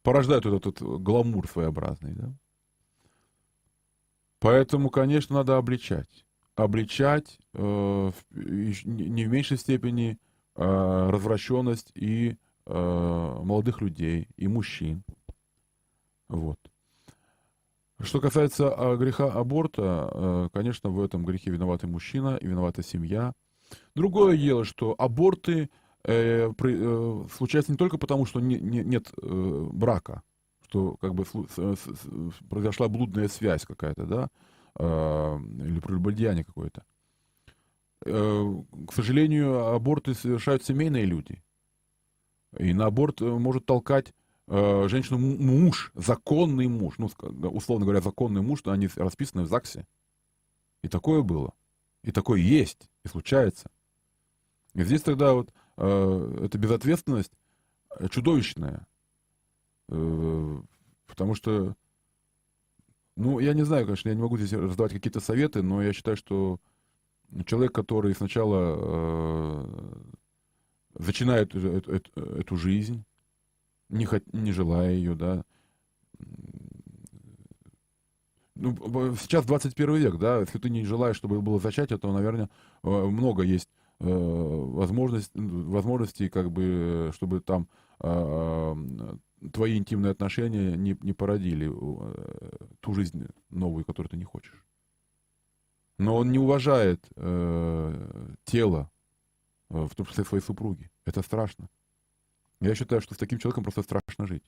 порождают вот этот гламур своеобразный, да? Поэтому, конечно, надо обличать. Обличать э, не в меньшей степени э, развращенность и э, молодых людей, и мужчин. Вот. Что касается э, греха аборта, э, конечно, в этом грехе виноваты мужчина и виновата семья. Другое дело, что аборты э, э, случается не только потому, что не, не, нет э, брака, что как бы с, с, произошла блудная связь какая-то, да, э, или прелюбодеяние какое-то. Э, к сожалению, аборты совершают семейные люди. И на аборт э, может толкать э, женщину муж, законный муж, ну, условно говоря, законный муж, они расписаны в ЗАГСе. И такое было. И такое есть, и случается. И здесь тогда вот Э, эта безответственность э, чудовищная. Э, потому что, ну, я не знаю, конечно, я не могу здесь раздавать какие-то советы, но я считаю, что человек, который сначала начинает эту, эту, эту жизнь, не, хот, не желая ее, да, ну, сейчас 21 век, да, если ты не желаешь, чтобы было зачатие, то, наверное, много есть Э, возможность, возможностей, как бы, чтобы там а, твои интимные отношения не, не породили э, ту жизнь новую, которую ты не хочешь. Но он не уважает э, тело, э, в том числе своей супруги. Это страшно. Я считаю, что с таким человеком просто страшно жить.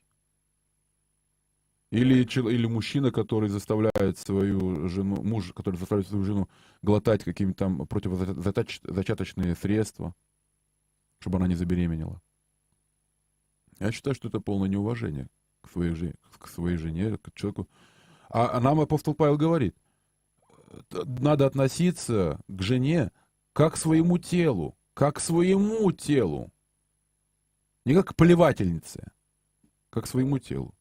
Или, или мужчина, который заставляет свою жену, муж, который заставляет свою жену глотать какие-то там противозачаточные средства, чтобы она не забеременела. Я считаю, что это полное неуважение к своей, жене, к своей жене, к человеку. А, а нам апостол Павел говорит, надо относиться к жене как к своему телу, как к своему телу. Не как к плевательнице, как к своему телу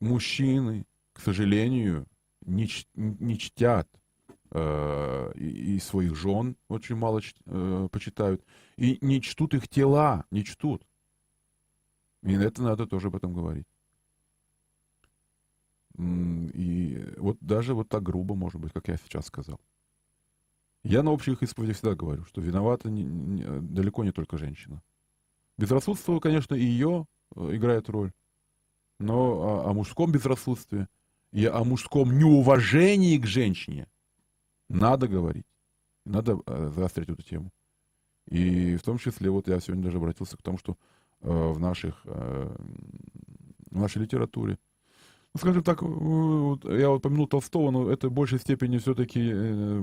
мужчины, к сожалению, не, не чтят э, и, и своих жен очень мало чт, э, почитают, и не чтут их тела, не чтут. И это надо тоже об этом говорить. И вот даже вот так грубо, может быть, как я сейчас сказал. Я на общих исповедях всегда говорю, что виновата не, не, далеко не только женщина. Безрассудство, конечно, и ее э, играет роль но о, о мужском безрассудстве и о мужском неуважении к женщине надо говорить. Надо э, заострить эту тему. И в том числе, вот я сегодня даже обратился к тому, что э, в, наших, э, в нашей литературе, ну, скажем так, вот, я вот помянул Толстого, но это в большей степени все-таки э,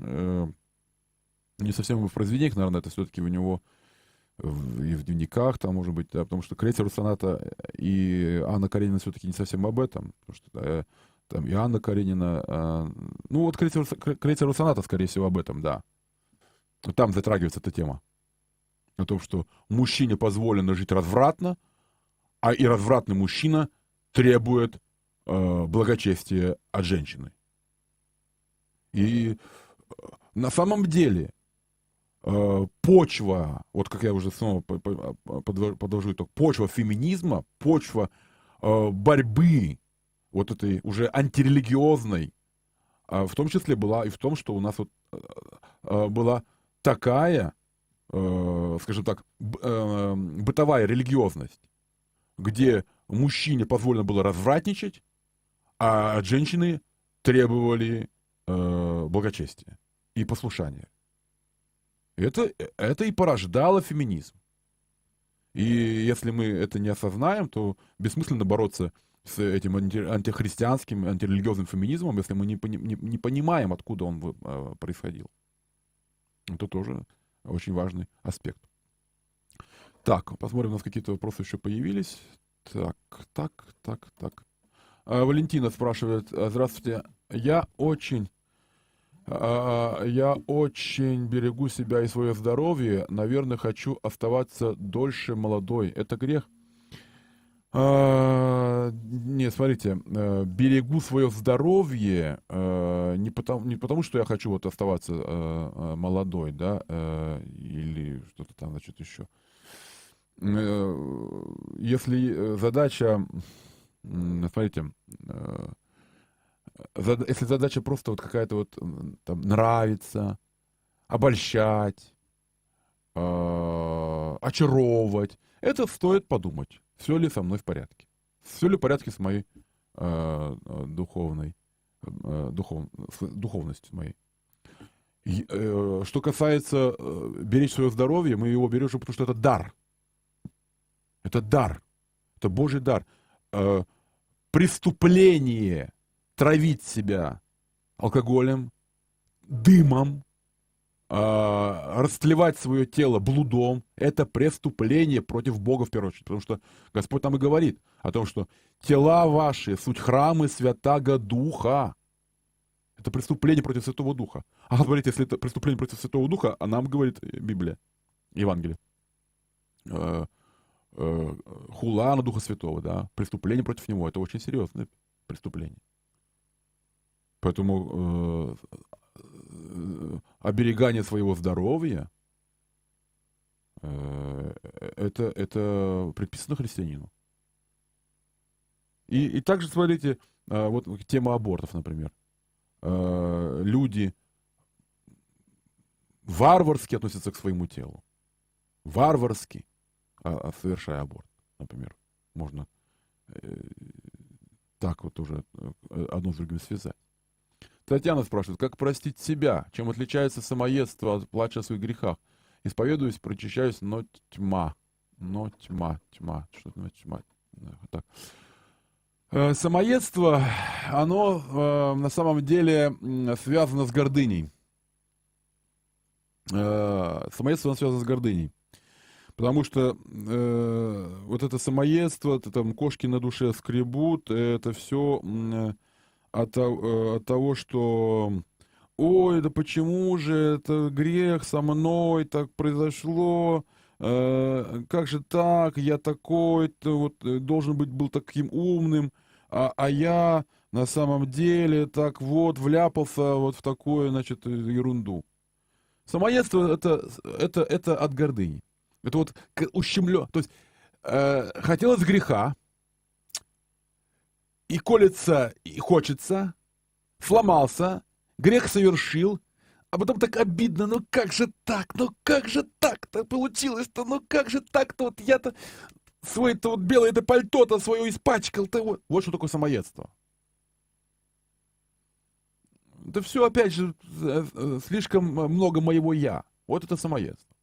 э, не совсем в произведениях, наверное, это все-таки у него и в дневниках, там, может быть, да, потому что крейсер соната и Анна Каренина все-таки не совсем об этом, потому что да, там и Анна Каренина, а, ну вот крейсер, крейсер соната, скорее всего, об этом, да. Там затрагивается эта тема. О том, что мужчине позволено жить развратно, а и развратный мужчина требует э, благочестия от женщины. И э, на самом деле Э, почва, вот как я уже снова подвожу итог, почва феминизма, почва э, борьбы вот этой уже антирелигиозной, а в том числе была и в том, что у нас вот э, была такая, э, скажем так, э, бытовая религиозность, где мужчине позволено было развратничать, а женщины требовали э, благочестия и послушания. Это, это и порождало феминизм. И если мы это не осознаем, то бессмысленно бороться с этим анти- антихристианским, антирелигиозным феминизмом, если мы не, не, не понимаем, откуда он э, происходил. Это тоже очень важный аспект. Так, посмотрим, у нас какие-то вопросы еще появились. Так, так, так, так. А, Валентина спрашивает, здравствуйте, я очень, я очень берегу себя и свое здоровье, наверное, хочу оставаться дольше молодой. Это грех? А, не, смотрите, э, берегу свое здоровье э, не потому, не потому, что я хочу вот оставаться э, молодой, да, или что-то там, значит, еще. Если задача, смотрите, если задача просто вот какая-то вот там нравится, обольщать, э, очаровывать, это стоит подумать, все ли со мной в порядке, все ли в порядке с моей э, духовной, духов, духовностью моей. Э, Что касается э, беречь свое здоровье, мы его берем, потому что это дар. Это дар. Это Божий дар. Преступление травить себя алкоголем, дымом, а, растлевать свое тело блудом, это преступление против Бога в первую очередь. Потому что Господь там и говорит о том, что тела ваши, суть храмы Святаго Духа. Это преступление против Святого Духа. А говорит, если это преступление против Святого Духа, а нам говорит Библия, Евангелие. Э, э, Хула на Духа Святого, да, преступление против Него, это очень серьезное преступление. Поэтому э, э, оберегание своего здоровья э, это, это предписано христианину. И, и также, смотрите, э, вот тема абортов, например. Люди варварски относятся к своему телу. Варварски а, а, совершая аборт, например. Можно так вот уже одно с другим связать. Татьяна спрашивает, как простить себя? Чем отличается самоедство от плача о своих грехах? Исповедуюсь, прочищаюсь, но тьма. Но тьма, тьма. Что-то ну, тьма. Так. Э, Самоедство, оно э, на самом деле связано с гордыней. Э, Самоедство, оно связано с гордыней. Потому что э, вот это самоедство, это там кошки на душе скребут, это все то- от того, что ой, да почему же это грех со мной так произошло, Э, как же так, я такой-то, вот э, должен быть был таким умным, а, а я на самом деле так вот вляпался вот в такую, значит, э, ерунду. Самоедство это, это, это от гордыни. Это вот ущемлё. То есть э, хотелось греха, и колется, и хочется, сломался, грех совершил, а потом так обидно, ну как же так, ну как же так-то получилось-то, ну как же так-то, вот я-то свой-то вот белое-то пальто-то свое испачкал-то, вот. Вот что такое самоедство. Это все, опять же, э, э, слишком много моего «я». Вот это самоедство.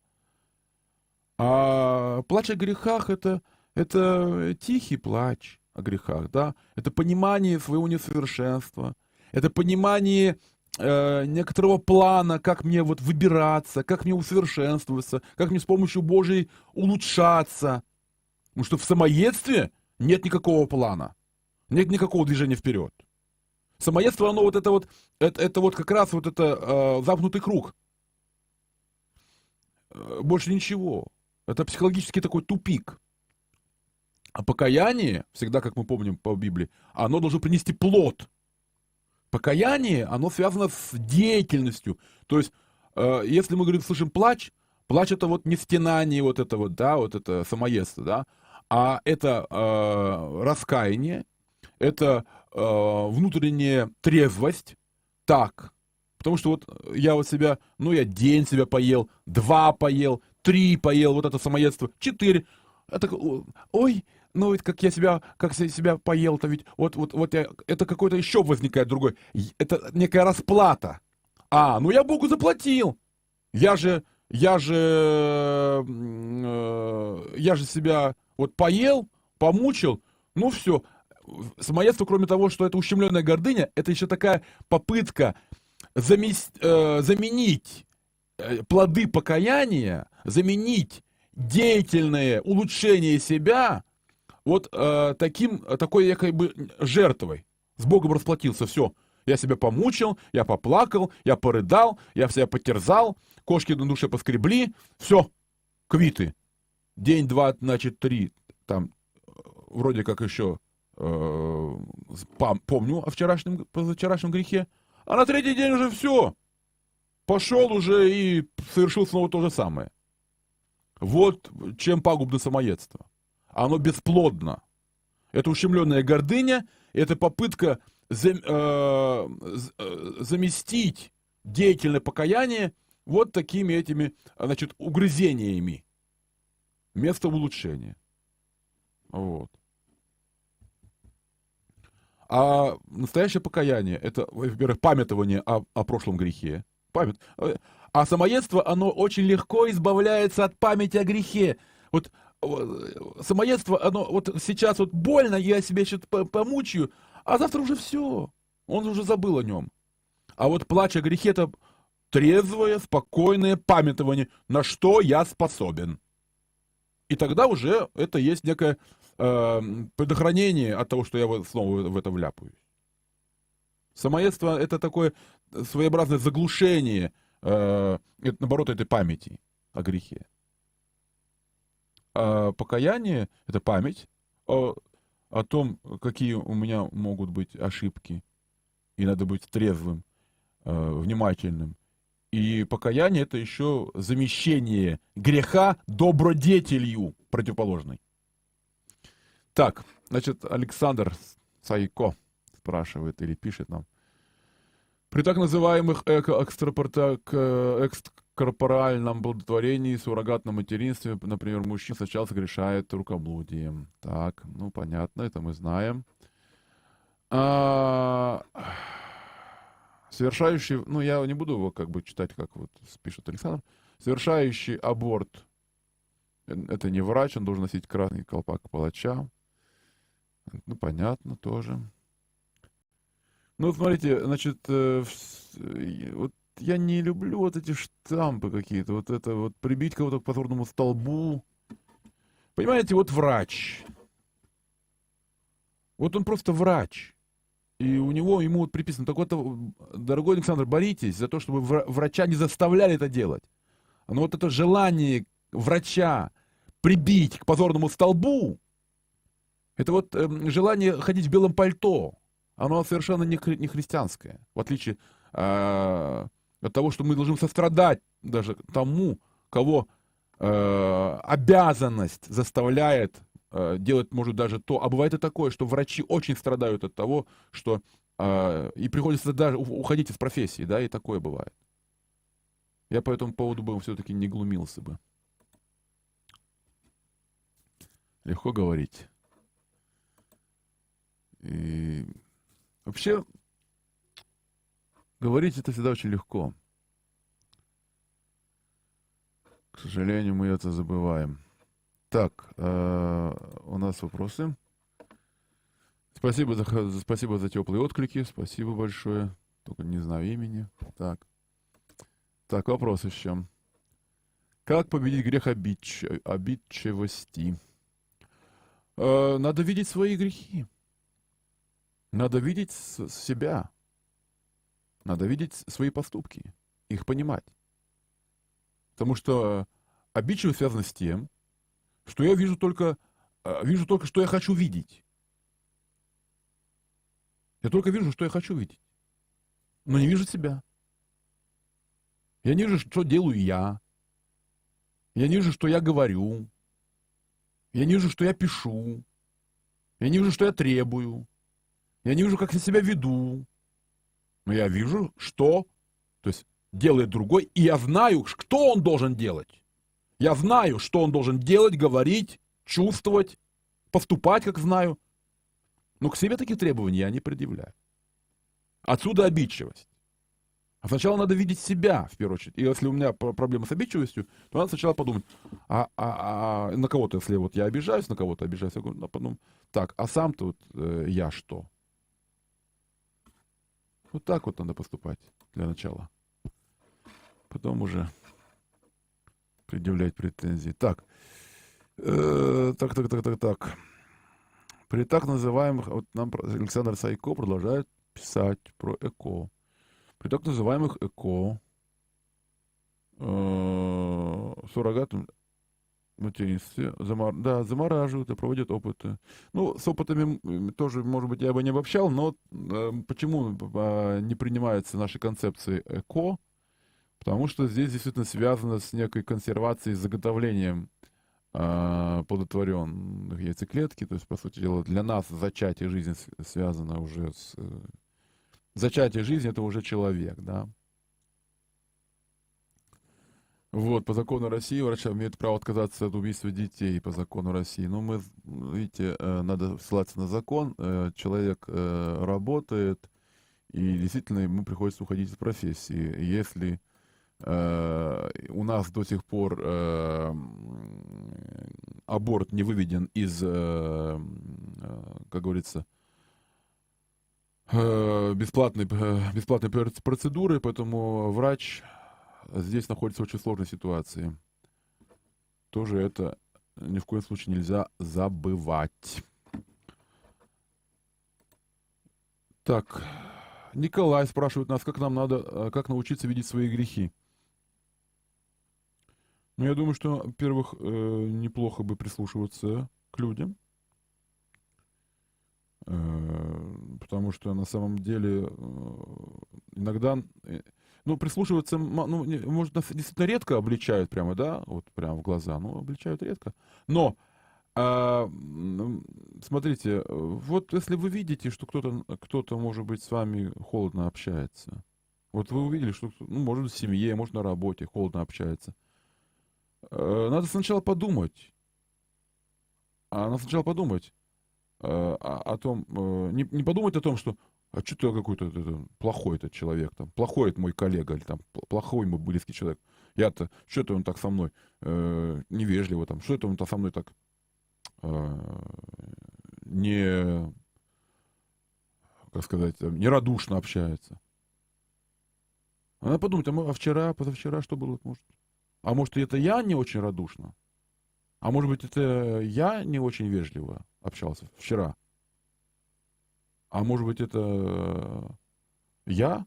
А плач о грехах это, это тихий плач о грехах, да? Это понимание своего несовершенства, это понимание э, некоторого плана, как мне вот выбираться, как мне усовершенствоваться, как мне с помощью Божьей улучшаться. Потому что в самоедстве нет никакого плана, нет никакого движения вперед. Самоедство, оно вот это вот, это, это вот как раз вот это э, замкнутый круг. Э, Больше ничего. Это психологический такой тупик. А покаяние, всегда, как мы помним по Библии, оно должно принести плод. Покаяние, оно связано с деятельностью. То есть, э, если мы говорим, слышим плач, плач это вот не стенание, вот это вот, да, вот это самоедство, да, а это э, раскаяние, это э, внутренняя трезвость. Так, Потому что вот я вот себя, ну я день себя поел, два поел, три поел, вот это самоедство, четыре. Это, ой, ну ведь как я себя, как я себя поел-то ведь, вот, вот, вот я, это какой-то еще возникает другой, это некая расплата. А, ну я Богу заплатил. Я же, я же, э, я же себя вот поел, помучил, ну все. Самоедство, кроме того, что это ущемленная гордыня, это еще такая попытка замес, э, заменить э, плоды покаяния, заменить деятельное улучшение себя вот э, таким, такой якобы жертвой. С Богом расплатился, все. Я себя помучил, я поплакал, я порыдал, я себя потерзал, кошки на душе поскребли, все, квиты. День, два, значит, три, там, вроде как еще э, помню о вчерашнем, позавчерашнем грехе, а на третий день уже все. Пошел уже и совершил снова то же самое. Вот чем пагубно самоедство. Оно бесплодно. Это ущемленная гордыня, это попытка зам, э, э, заместить деятельное покаяние вот такими этими, значит, угрызениями. Место улучшения. Вот. А настоящее покаяние – это, во-первых, памятование о, о прошлом грехе. Память. Э, а самоедство, оно очень легко избавляется от памяти о грехе. Вот самоедство, оно вот сейчас вот больно, я себя сейчас помучаю, а завтра уже все. Он уже забыл о нем. А вот плач о грехе – это трезвое, спокойное памятование, на что я способен. И тогда уже это есть некое э, предохранение от того, что я снова в это вляпаюсь. Самоедство — это такое своеобразное заглушение, э, наоборот, этой памяти о грехе. А покаяние — это память о, о том, какие у меня могут быть ошибки, и надо быть трезвым, э, внимательным. И покаяние — это еще замещение греха добродетелью противоположной. Так, значит, Александр Сайко спрашивает или пишет нам. При так называемых экстракорпоральном благотворении, суррогатном материнстве, например, мужчина сначала согрешает рукоблудием. Так, ну понятно, это мы знаем. А, совершающий, ну я не буду его как бы читать, как вот пишет Александр, совершающий аборт, это не врач, он должен носить красный колпак палача. Ну, понятно тоже. Ну, смотрите, значит, э, вот я не люблю вот эти штампы какие-то, вот это вот прибить кого-то к позорному столбу. Понимаете, вот врач. Вот он просто врач. И у него, ему вот приписано, так вот, дорогой Александр, боритесь за то, чтобы врача не заставляли это делать. Но вот это желание врача прибить к позорному столбу, это вот э, желание ходить в белом пальто, оно совершенно не, хри- не христианское. В отличие э, от того, что мы должны сострадать даже тому, кого э, обязанность заставляет э, делать, может, даже то. А бывает и такое, что врачи очень страдают от того, что э, и приходится даже уходить из профессии, да, и такое бывает. Я по этому поводу бы все-таки не глумился бы. Легко говорить. И вообще, говорить это всегда очень легко. К сожалению, мы это забываем. Так, э, у нас вопросы. Спасибо за, спасибо за теплые отклики. Спасибо большое. Только не знаю имени. Так. Так, вопрос еще. Как победить грех обидч... обидчивости? Э, надо видеть свои грехи. Надо видеть себя. Надо видеть свои поступки, их понимать. Потому что обидчивость связана с тем, что я вижу только, э, вижу только, что я хочу видеть. Я только вижу, что я хочу видеть. Но не вижу себя. Я не вижу, что делаю я. Я не вижу, что я говорю. Я не вижу, что я пишу. Я не вижу, что я требую. Я не вижу, как я себя веду. Но я вижу, что То есть делает другой, и я знаю, кто он должен делать. Я знаю, что он должен делать, говорить, чувствовать, поступать, как знаю. Но к себе такие требования я не предъявляю. Отсюда обидчивость. А сначала надо видеть себя, в первую очередь. И если у меня проблема с обидчивостью, то надо сначала подумать, а, а, а на кого-то, если вот я обижаюсь, на кого-то обижаюсь, я говорю, ну, подумать, так, а сам тут э, я что? Вот так вот надо поступать для начала. Потом уже предъявлять претензии. Так, э, так, так, так, так, так. При так называемых, вот нам Александр Сайко продолжает писать про ЭКО. При так называемых ЭКО э, суррогатном материнстве замор... да, замораживают и проводят опыты. Ну, с опытами тоже, может быть, я бы не обобщал, но э, почему э, не принимаются наши концепции ЭКО? Потому что здесь действительно связано с некой консервацией, заготовлением э, плодотворенных яйцеклетки. То есть, по сути дела, для нас зачатие жизни связано уже с... Э, зачатие жизни — это уже человек, да. Вот, по закону России врачи имеют право отказаться от убийства детей по закону России. Но мы, видите, э, надо ссылаться на закон. Э, человек э, работает, и действительно ему приходится уходить из профессии. Если у нас до сих пор аборт не выведен из, как говорится, бесплатной, бесплатной процедуры, поэтому врач здесь находится в очень сложной ситуации. Тоже это ни в коем случае нельзя забывать. Так, Николай спрашивает нас, как нам надо, э, как научиться видеть свои грехи. Ну, я думаю, что, во-первых, э, неплохо бы прислушиваться к людям. Э, потому что на самом деле иногда ну, прислушиваться, ну, может, действительно редко обличают прямо, да, вот прямо в глаза, ну, обличают редко. Но, а, смотрите, вот если вы видите, что кто-то, кто-то, может быть, с вами холодно общается, вот вы увидели, что, ну, может в семье, может, на работе холодно общается, э, надо сначала подумать, а надо сначала подумать э, о, о том, э, не, не подумать о том, что а что ты какой-то плохой этот человек, там, плохой это мой коллега, или там, плохой мой близкий человек. Я-то, что это он так со мной э, невежливо, там, что это он -то со мной так э, не, как сказать, нерадушно общается. Она подумает, а, а вчера, позавчера что было, может? А может, это я не очень радушно? А может быть, это я не очень вежливо общался вчера? А может быть, это э, я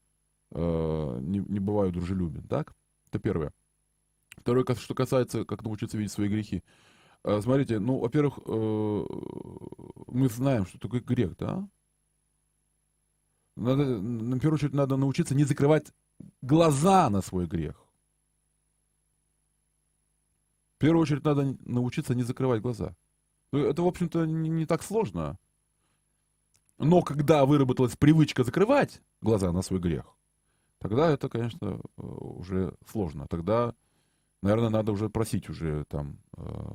э, не, не бываю дружелюбен, так? Это первое. Второе, что касается, как научиться видеть свои грехи. Э, смотрите, ну, во-первых, э, мы знаем, что такое грех, да? Надо, на первую очередь, надо научиться не закрывать глаза на свой грех. В первую очередь, надо научиться не закрывать глаза. Это, в общем-то, не, не так сложно. Но когда выработалась привычка закрывать глаза на свой грех, тогда это, конечно, э, уже сложно. Тогда, наверное, надо уже просить уже там, э,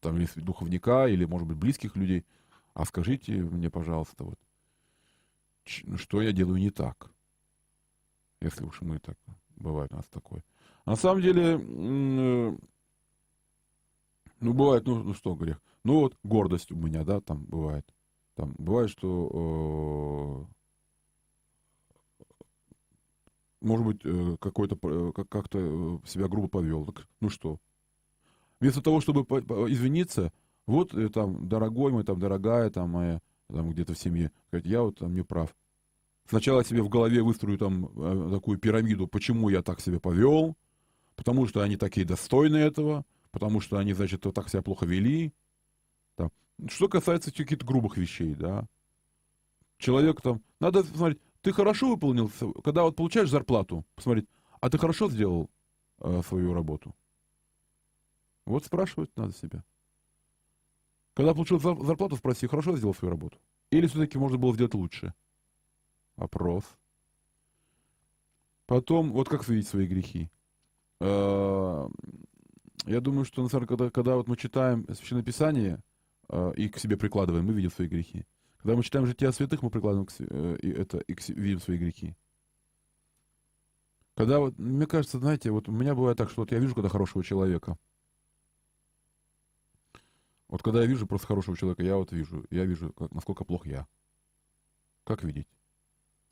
там если духовника или, может быть, близких людей, а скажите мне, пожалуйста, вот, что я делаю не так. Если уж мы так, бывает у нас такое. на самом деле, э, ну, бывает, ну, ну что грех? Ну, вот гордость у меня, да, там бывает. Там бывает, что э, может быть, э, какой-то э, как- как-то себя грубо повел. Так, ну что? Вместо того, чтобы извиниться, вот там, дорогой мой, там, дорогая, там, моя, там, где-то в семье, сказать, я вот там не прав. Сначала себе в голове выстрою там такую пирамиду, почему я так себя повел, потому что они такие достойны этого, потому что они, значит, вот так себя плохо вели, что касается каких-то грубых вещей, да. Человек там, надо смотреть, ты хорошо выполнил, когда вот получаешь зарплату, посмотреть, а ты хорошо сделал э, свою работу? Вот спрашивать надо себя. Когда получил зарплату, спроси, хорошо сделал свою работу? Или все-таки можно было сделать лучше? Опрос. Потом, вот как видеть свои грехи. Э, Я думаю, что, на самом деле, когда, когда вот мы читаем Священное Писание и к себе прикладываем, мы видим свои грехи. Когда мы читаем жития святых, мы прикладываем к се- э, и это, и к видим свои грехи. Когда вот, мне кажется, знаете, вот у меня бывает так, что вот я вижу когда хорошего человека. Вот когда я вижу просто хорошего человека, я вот вижу, я вижу, как- насколько плох я. Как видеть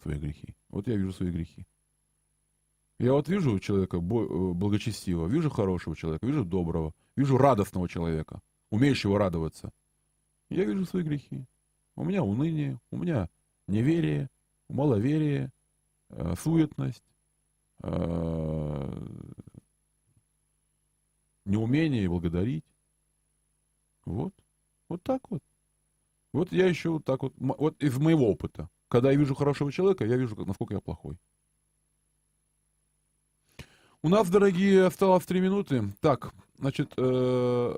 свои грехи? Вот я вижу свои грехи. Я вот вижу человека э, благочестивого, вижу хорошего человека, вижу доброго, вижу радостного человека, умеющего радоваться. Я вижу свои грехи. У меня уныние, у меня неверие, маловерие, э, суетность, э, неумение благодарить. Вот. Вот так вот. Вот я еще вот так вот, вот из моего опыта. Когда я вижу хорошего человека, я вижу, насколько я плохой. У нас, дорогие, осталось три минуты. Так, значит, э,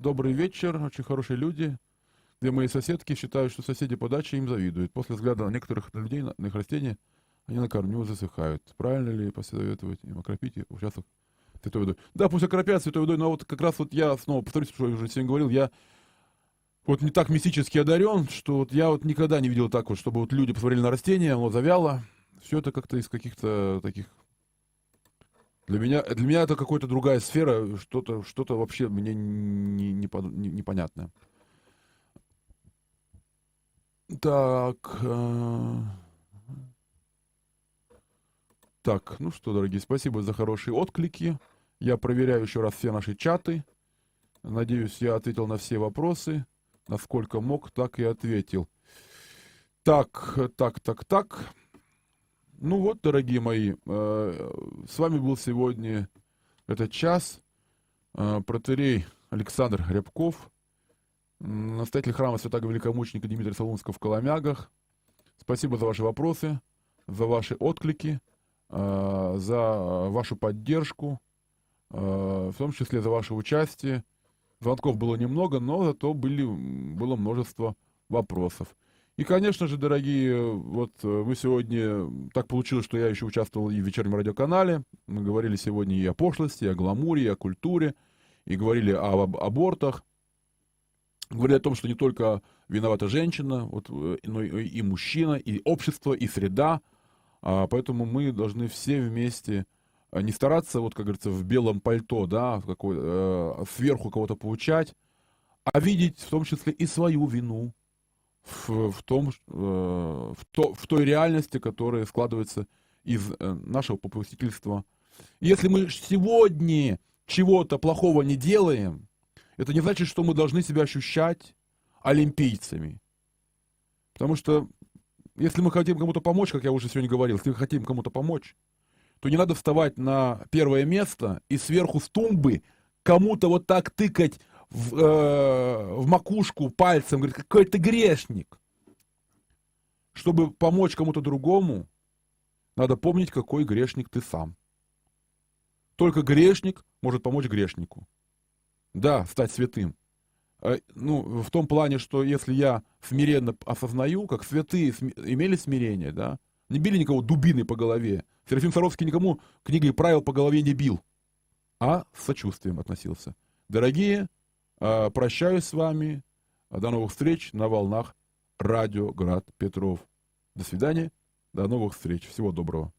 добрый вечер, очень хорошие люди. Две мои соседки считают, что соседи по даче им завидуют. После взгляда на некоторых людей, на, их растения, они на корню засыхают. Правильно ли посоветовать им окропить участок святой водой? Да, пусть окропят святой водой, но вот как раз вот я снова повторюсь, что я уже сегодня говорил, я вот не так мистически одарен, что вот я вот никогда не видел так вот, чтобы вот люди посмотрели на растение, оно завяло. Все это как-то из каких-то таких... Для меня, для меня это какая-то другая сфера, что-то что вообще мне не, не, не- непонятное. Так. э, Так, ну что, дорогие, спасибо за хорошие отклики. Я проверяю еще раз все наши чаты. Надеюсь, я ответил на все вопросы. Насколько мог, так и ответил. Так, так, так, так. Ну вот, дорогие мои, э, с вами был сегодня этот час э, протерей Александр Рябков, м, настоятель храма святого великомученика Дмитрия Солунского в Коломягах. Спасибо за ваши вопросы, за ваши отклики, э, за вашу поддержку, в том числе за ваше участие. Звонков было немного, но зато были, было множество вопросов. И, конечно же, дорогие, вот э, мы сегодня, так получилось, что я еще участвовал и в вечернем радиоканале. Мы говорили сегодня и о пошлости, и о гламуре, и о культуре, и говорили об аб- абортах. Говорили о том, что не только виновата женщина, вот, э, но и, и мужчина, и общество, и среда. А, поэтому мы должны все вместе не стараться, вот как говорится, в белом пальто, да, в какой, э, сверху кого-то получать, а видеть в том числе и свою вину в, в том, э, в, то, в той реальности, которая складывается из э, нашего попустительства. Если мы сегодня чего-то плохого не делаем, это не значит, что мы должны себя ощущать олимпийцами. Потому что если мы хотим кому-то помочь, как я уже сегодня говорил, если мы хотим кому-то помочь, то не надо вставать на первое место и сверху с тумбы кому-то вот так тыкать в, э, в макушку пальцем, говорит, какой ты грешник. Чтобы помочь кому-то другому, надо помнить, какой грешник ты сам. Только грешник может помочь грешнику. Да, стать святым. Э, Ну, в том плане, что если я смиренно осознаю, как святые имели смирение, да, не били никого дубиной по голове. Серафим Саровский никому книгой правил по голове не бил, а с сочувствием относился. Дорогие, прощаюсь с вами. До новых встреч на волнах Радио Град Петров. До свидания. До новых встреч. Всего доброго.